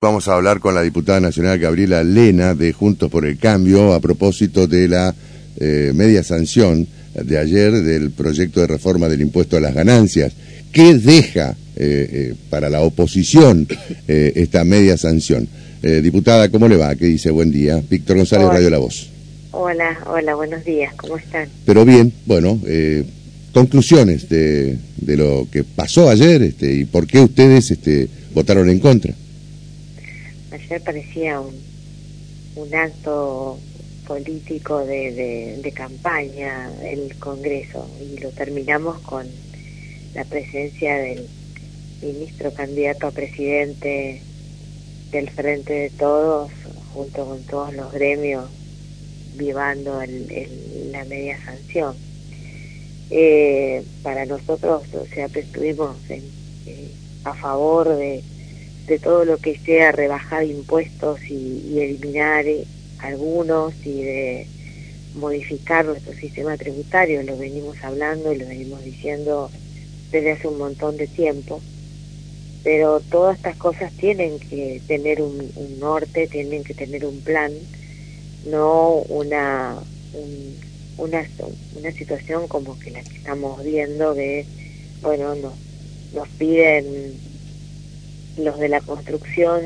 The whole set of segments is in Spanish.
Vamos a hablar con la diputada nacional Gabriela Lena de Juntos por el Cambio a propósito de la eh, media sanción de ayer del proyecto de reforma del impuesto a las ganancias. ¿Qué deja eh, eh, para la oposición esta media sanción? diputada, ¿cómo le va? ¿Qué dice? Buen día. Víctor González, Radio La Voz. Hola, hola, buenos días. ¿Cómo están? Pero bien, bueno, conclusiones de, de, lo que pasó ayer este, y por qué ustedes este, votaron en contra ayer parecía un, un acto político de, de, campaña el Congreso y lo terminamos con la presencia del ministro candidato a presidente del Frente de Todos, junto con todos los gremios, vivando el, la media sanción. Eh, para nosotros, o sea, estuvimos en, eh, a favor de de todo lo que sea rebajar impuestos y, eliminar eh, algunos y de modificar nuestro sistema tributario, lo venimos hablando y lo venimos diciendo desde hace un montón de tiempo, pero todas estas cosas tienen que tener un, norte, tienen que tener un plan, no una, una, una situación como que la que estamos viendo de, bueno, nos, nos piden los de la construcción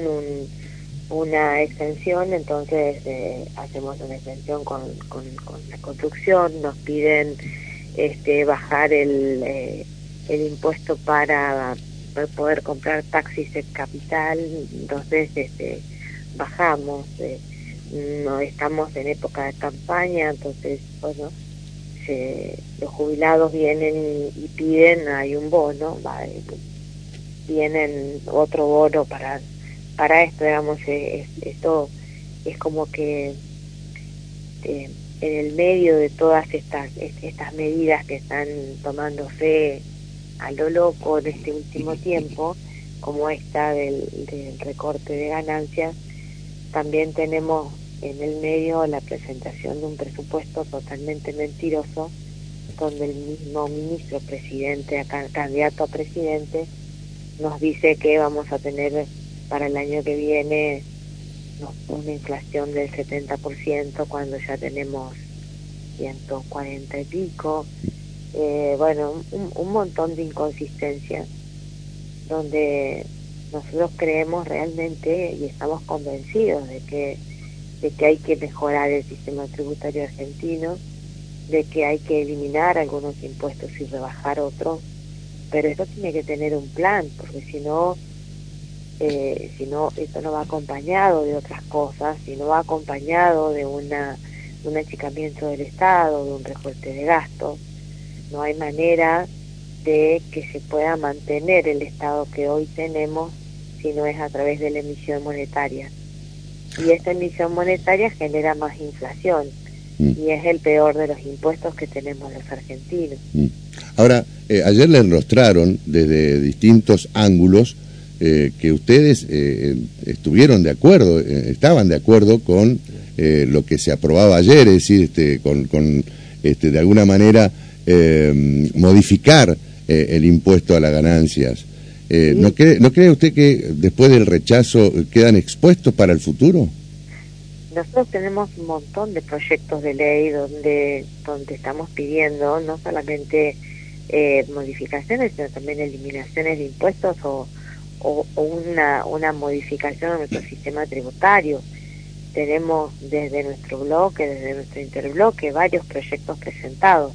una extensión, entonces eh, hacemos una extensión con, con, la construcción, nos piden este, bajar el, eh, el impuesto para poder comprar taxis en capital, entonces este, bajamos, eh, no estamos en época de campaña, entonces bueno, los jubilados vienen y, piden, hay un bono, va, tienen otro bono para para esto digamos eh, esto es como que eh, en el medio de todas estas estas medidas que están tomándose a lo loco en este último tiempo como esta del, del recorte de ganancias también tenemos en el medio la presentación de un presupuesto totalmente mentiroso donde el mismo ministro presidente candidato a presidente nos dice que vamos a tener para el año que viene una inflación del 70% cuando ya tenemos 140 y pico. Eh, bueno, un, montón de inconsistencias donde nosotros creemos realmente y estamos convencidos de que, de que hay que mejorar el sistema tributario argentino, de que hay que eliminar algunos impuestos y rebajar otros pero esto tiene que tener un plan, porque si no, eh, si no, esto no va acompañado de otras cosas, si no va acompañado de una un achicamiento del Estado, de un recorte de gastos, no hay manera de que se pueda mantener el Estado que hoy tenemos si no es a través de la emisión monetaria. Y esta emisión monetaria genera más inflación mm. y es el peor de los impuestos que tenemos los argentinos. Mm. Ahora, eh, ayer le enrostraron desde distintos ángulos eh, que ustedes eh, estuvieron de acuerdo, estaban de acuerdo con lo que se aprobaba ayer, es decir, este, con, con este, de alguna manera modificar el impuesto a las ganancias. ¿no, cree, ¿No cree usted que después del rechazo quedan expuestos para el futuro? Nosotros tenemos un montón de proyectos de ley donde, donde estamos pidiendo no solamente eh, modificaciones, sino también eliminaciones de impuestos o, o, una, una modificación de nuestro sistema tributario. Tenemos desde nuestro bloque, desde nuestro interbloque, varios proyectos presentados.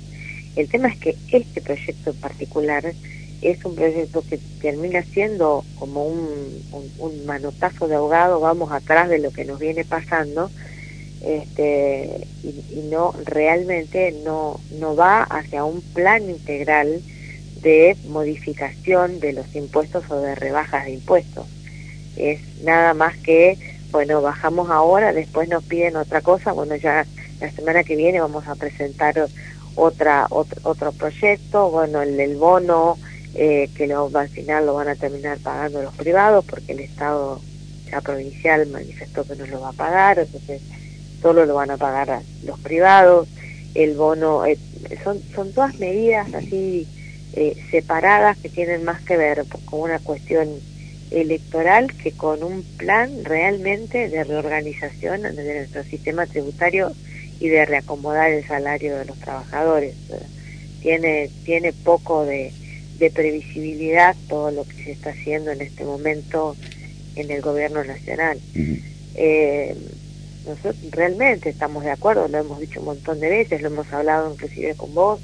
El tema es que este proyecto en particular es un proyecto que termina siendo como un, un, un manotazo de ahogado, vamos atrás de lo que nos viene pasando, este, y, no realmente no, no va hacia un plan integral de modificación de los impuestos o de rebajas de impuestos. Es nada más que, bueno, bajamos ahora, después nos piden otra cosa, bueno, ya la semana que viene vamos a presentar otra otro, otro proyecto, bueno, el del bono, eh, que lo, al final lo van a terminar pagando los privados porque el Estado ya provincial manifestó que no lo va a pagar, entonces solo lo van a pagar los privados, el bono, eh, son, son todas medidas así eh, separadas que tienen más que ver con una cuestión electoral que con un plan realmente de reorganización de nuestro sistema tributario y de reacomodar el salario de los trabajadores. Tiene, tiene poco de, de previsibilidad todo lo que se está haciendo en este momento en el gobierno nacional. eh, nosotros realmente estamos de acuerdo, lo hemos dicho un montón de veces, lo hemos hablado inclusive con vos,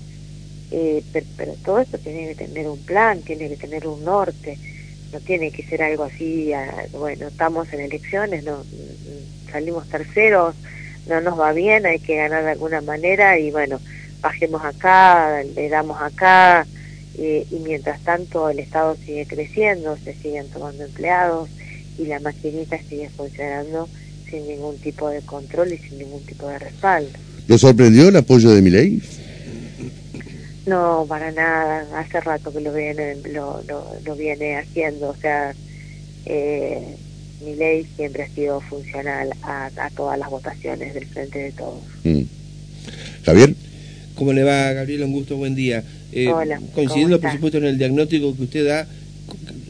eh, pero, pero, todo esto tiene que tener un plan, tiene que tener un norte, no tiene que ser algo así, a, bueno, estamos en elecciones, no salimos terceros, no nos va bien, hay que ganar de alguna manera y bueno, bajemos acá, le damos acá, eh, y mientras tanto el Estado sigue creciendo, se siguen tomando empleados y la maquinita sigue funcionando sin ningún tipo de control y sin ningún tipo de respaldo. ¿Lo sorprendió el apoyo de mi ley? No, para nada. Hace rato que lo viene, lo, lo, lo viene haciendo. O sea, eh, mi ley siempre ha sido funcional a, a, todas las votaciones del Frente de Todos. Mm. Javier. ¿Cómo le va, Gabriel? Un gusto, buen día. Eh, Hola. Coincidiendo, por supuesto, en el diagnóstico que usted da,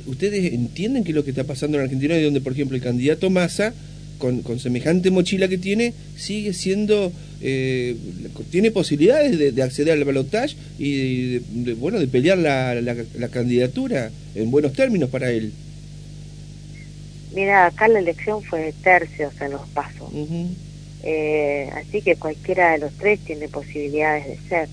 ¿ustedes entienden qué es lo que está pasando en Argentina y donde, por ejemplo, el candidato Massa, con, con semejante mochila que tiene, sigue siendo, eh, tiene posibilidades de, de, acceder al balotaje y, de, de, bueno, de pelear la, la, la, candidatura en buenos términos para él? Mira, acá la elección fue de tercios en los pasos. Uh -huh. eh, así que cualquiera de los tres tiene posibilidades de ser.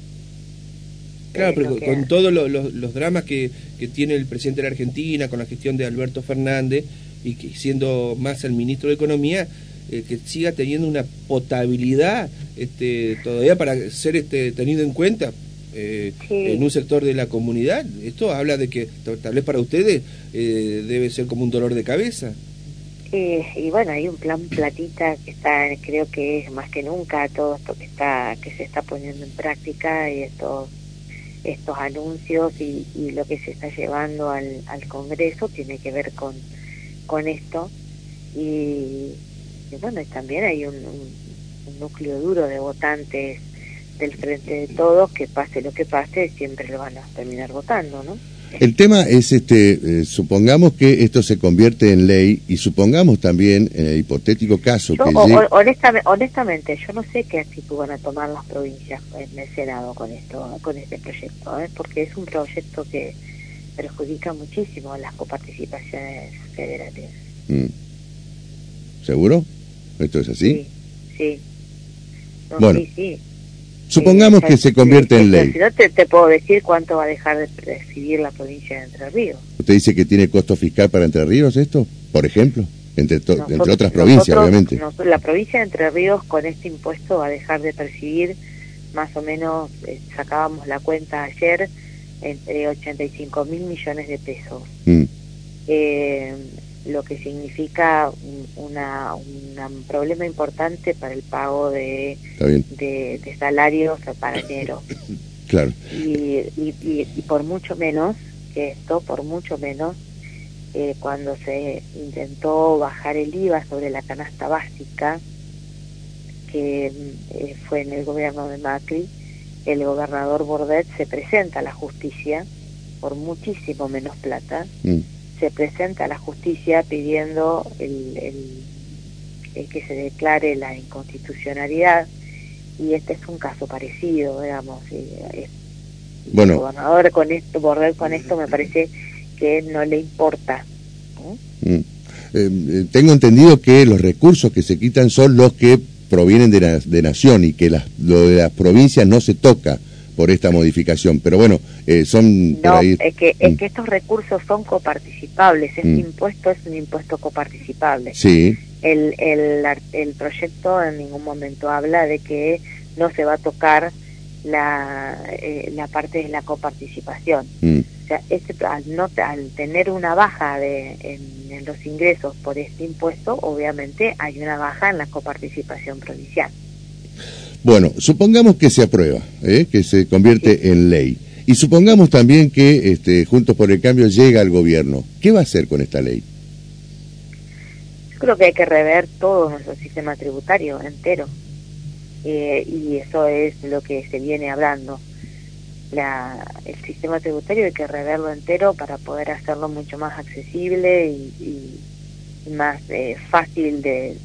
Claro, pero con, con todos lo, lo, los dramas que, que, tiene el presidente de la Argentina, con la gestión de Alberto Fernández, y que siendo más el ministro de Economía, eh, que siga teniendo una potabilidad este, todavía para ser este, tenido en cuenta eh, sí. en un sector de la comunidad. Esto habla de que tal vez para ustedes eh, debe ser como un dolor de cabeza. y bueno, hay un plan platita que está, creo que es más que nunca todo esto que está, que se está poniendo en práctica y estos estos anuncios y, y lo que se está llevando al, al Congreso tiene que ver con, con esto y, y bueno, y también hay un, un, un, núcleo duro de votantes del frente de todos que pase lo que pase siempre lo van a terminar votando, ¿no? El tema es este, eh, supongamos que esto se convierte en ley y supongamos también en el hipotético caso yo, que o, llegue... honestamente, honestamente, yo no sé qué actitud van a tomar las provincias en el Senado con esto, con este proyecto, ¿eh? porque es un proyecto que perjudica muchísimo las coparticipaciones federales. Mm. ¿Seguro? ¿Esto es así? Sí, sí. No, bueno, sí, sí. Supongamos que se convierte en ley. Si no, te, te, puedo decir cuánto va a dejar de recibir la provincia de Entre Ríos. ¿Usted dice que tiene costo fiscal para Entre Ríos esto, por ejemplo? Entre, nosotros, entre otras provincias, nosotros, obviamente. Nosotros, la provincia de Entre Ríos con este impuesto va a dejar de percibir más o menos, eh, sacábamos la cuenta ayer, entre 85 mil millones de pesos. Mm. Eh, lo que significa una, una, un problema importante para el pago de, de, de, salarios para enero. Claro. Y, y, y, y, por mucho menos que esto, por mucho menos, eh, cuando se intentó bajar el IVA sobre la canasta básica, que eh, fue en el gobierno de Macri, el gobernador Bordet se presenta a la justicia por muchísimo menos plata. Mm se presenta a la justicia pidiendo el, el, el, que se declare la inconstitucionalidad y este es un caso parecido, digamos. Es, bueno. El gobernador con esto, Borrell con esto me parece que no le importa. ¿no? Mm. Eh, tengo entendido que los recursos que se quitan son los que provienen de, la, de nación y que las, lo de las provincias no se toca por esta modificación. Pero bueno, eh, son... No, ahí... es, que, es que estos recursos son coparticipables. Este mm. impuesto es un impuesto coparticipable. Sí. El, el, el proyecto en ningún momento habla de que no se va a tocar la, eh, la parte de la coparticipación. Mm. Sea, este, al, no, al tener una baja de, en, en los ingresos por este impuesto, obviamente hay una baja en la coparticipación provincial. Bueno, supongamos que se aprueba, ¿eh? que se convierte sí. en ley. Y supongamos también que este, Juntos por el Cambio llega al gobierno. ¿Qué va a hacer con esta ley? Yo creo que hay que rever todo nuestro sistema tributario entero. Eh, y eso es lo que se viene hablando. La, el sistema tributario hay que reverlo entero para poder hacerlo mucho más accesible y, más eh, fácil de,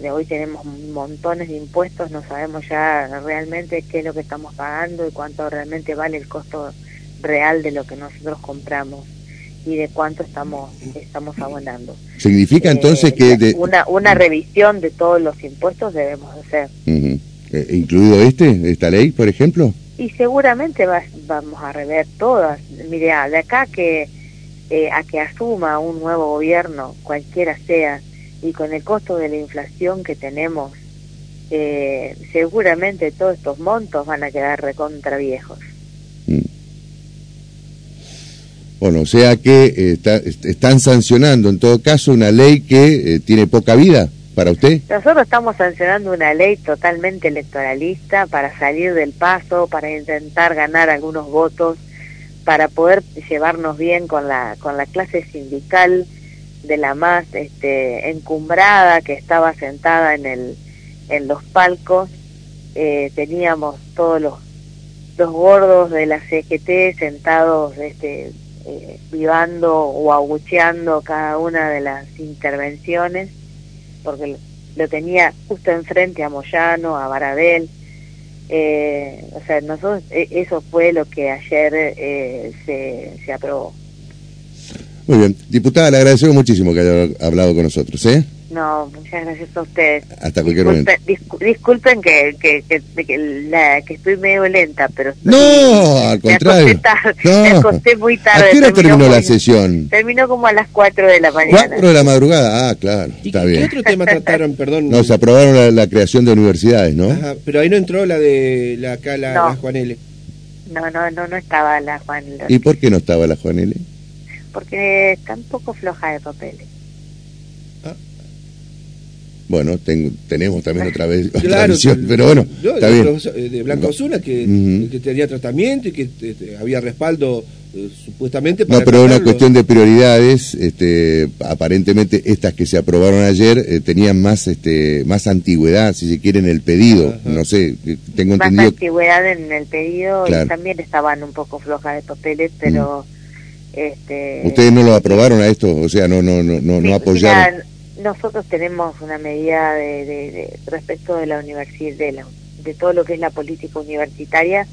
de hoy tenemos montones de impuestos, no sabemos ya realmente qué es lo que estamos pagando y cuánto realmente vale el costo real de lo que nosotros compramos y de cuánto estamos estamos abonando. Significa eh, entonces que una una revisión de todos los impuestos debemos hacer. Eh, incluido este esta ley, por ejemplo. Y seguramente vamos a rever todas. Mire, de acá que eh, a que asuma un nuevo gobierno, cualquiera sea, y con el costo de la inflación que tenemos, seguramente todos estos montos van a quedar recontra viejos. Bueno, o sea que eh, están sancionando en todo caso una ley que eh, tiene poca vida para usted. Nosotros estamos sancionando una ley totalmente electoralista para salir del paso, para intentar ganar algunos votos, para poder llevarnos bien con la con la clase sindical de la más este, encumbrada que estaba sentada en el en los palcos. Eh, teníamos todos los los gordos de la CGT sentados este, eh, vivando o agucheando cada una de las intervenciones, porque lo tenía justo enfrente a Moyano, a Baradel. Eh, o sea, nosotros, e, eso fue lo que ayer eh, se, se aprobó. Muy bien. Diputada, le agradecemos muchísimo que haya hablado con nosotros. ¿eh? No, muchas gracias a ustedes. Hasta cualquier momento. disculpen que, que, que, la, que estoy medio lenta, pero... No, al contrario. Me acosté, muy tarde. ¿A qué hora terminó, la sesión? Terminó como a las 4 de la mañana. 4 de la madrugada, ah, claro, está bien. ¿Qué otro tema trataron, perdón? No, se aprobaron la, creación de universidades, ¿no? Ajá, pero ahí no entró la de la, acá, la, no. la Juan L. No, no, no, no estaba la Juan L. ¿Y por qué no estaba la Juan L? Porque está un poco floja de papeles. Bueno, tenemos también otra vez otra visión, pero bueno, está bien. Eh, de Blanca Osuna, que, que, tenía tratamiento y que este, había respaldo eh, supuestamente para No, pero una cuestión de prioridades, este, aparentemente estas que se aprobaron ayer eh, tenían más este más antigüedad, si se quiere, en el pedido, no sé, tengo más entendido... antigüedad en el pedido y también estaban un poco flojas de papeles, pero... Mm. Este... ¿Ustedes no lo aprobaron a esto? O sea, no no no no, no apoyaron nosotros tenemos una medida de, respecto de la universidad, de, de todo lo que es la política universitaria,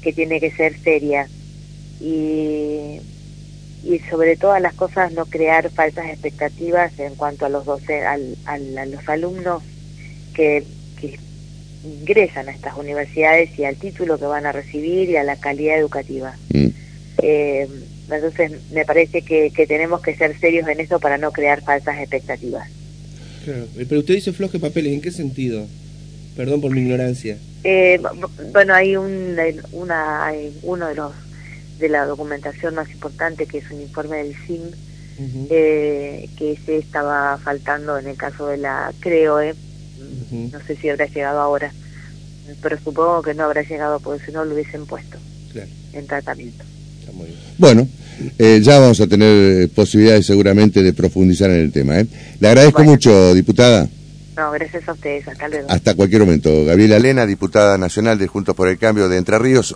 que tiene que ser seria y, y sobre todas las cosas no crear falsas expectativas en cuanto a los doce, al, a los alumnos que, que ingresan a estas universidades y al título que van a recibir y a la calidad educativa. Mm. Eh, entonces, me parece que, que, tenemos que ser serios en eso para no crear falsas expectativas. Claro. Pero usted dice floje papeles, ¿en qué sentido? Perdón por mi ignorancia. Eh, bueno, hay, un, una, hay uno de los de la documentación más importante que es un informe del CIM eh, que se estaba faltando en el caso de la CREOE. No sé si habrá llegado ahora, pero supongo que no habrá llegado porque si no lo hubiesen puesto en tratamiento. Bueno, eh, ya vamos a tener eh, posibilidades seguramente de profundizar en el tema. ¿eh? Le agradezco mucho, diputada. No, gracias a ustedes. Hasta luego. Hasta cualquier momento. Gabriela Lena, diputada nacional de Juntos por el Cambio de Entre Ríos.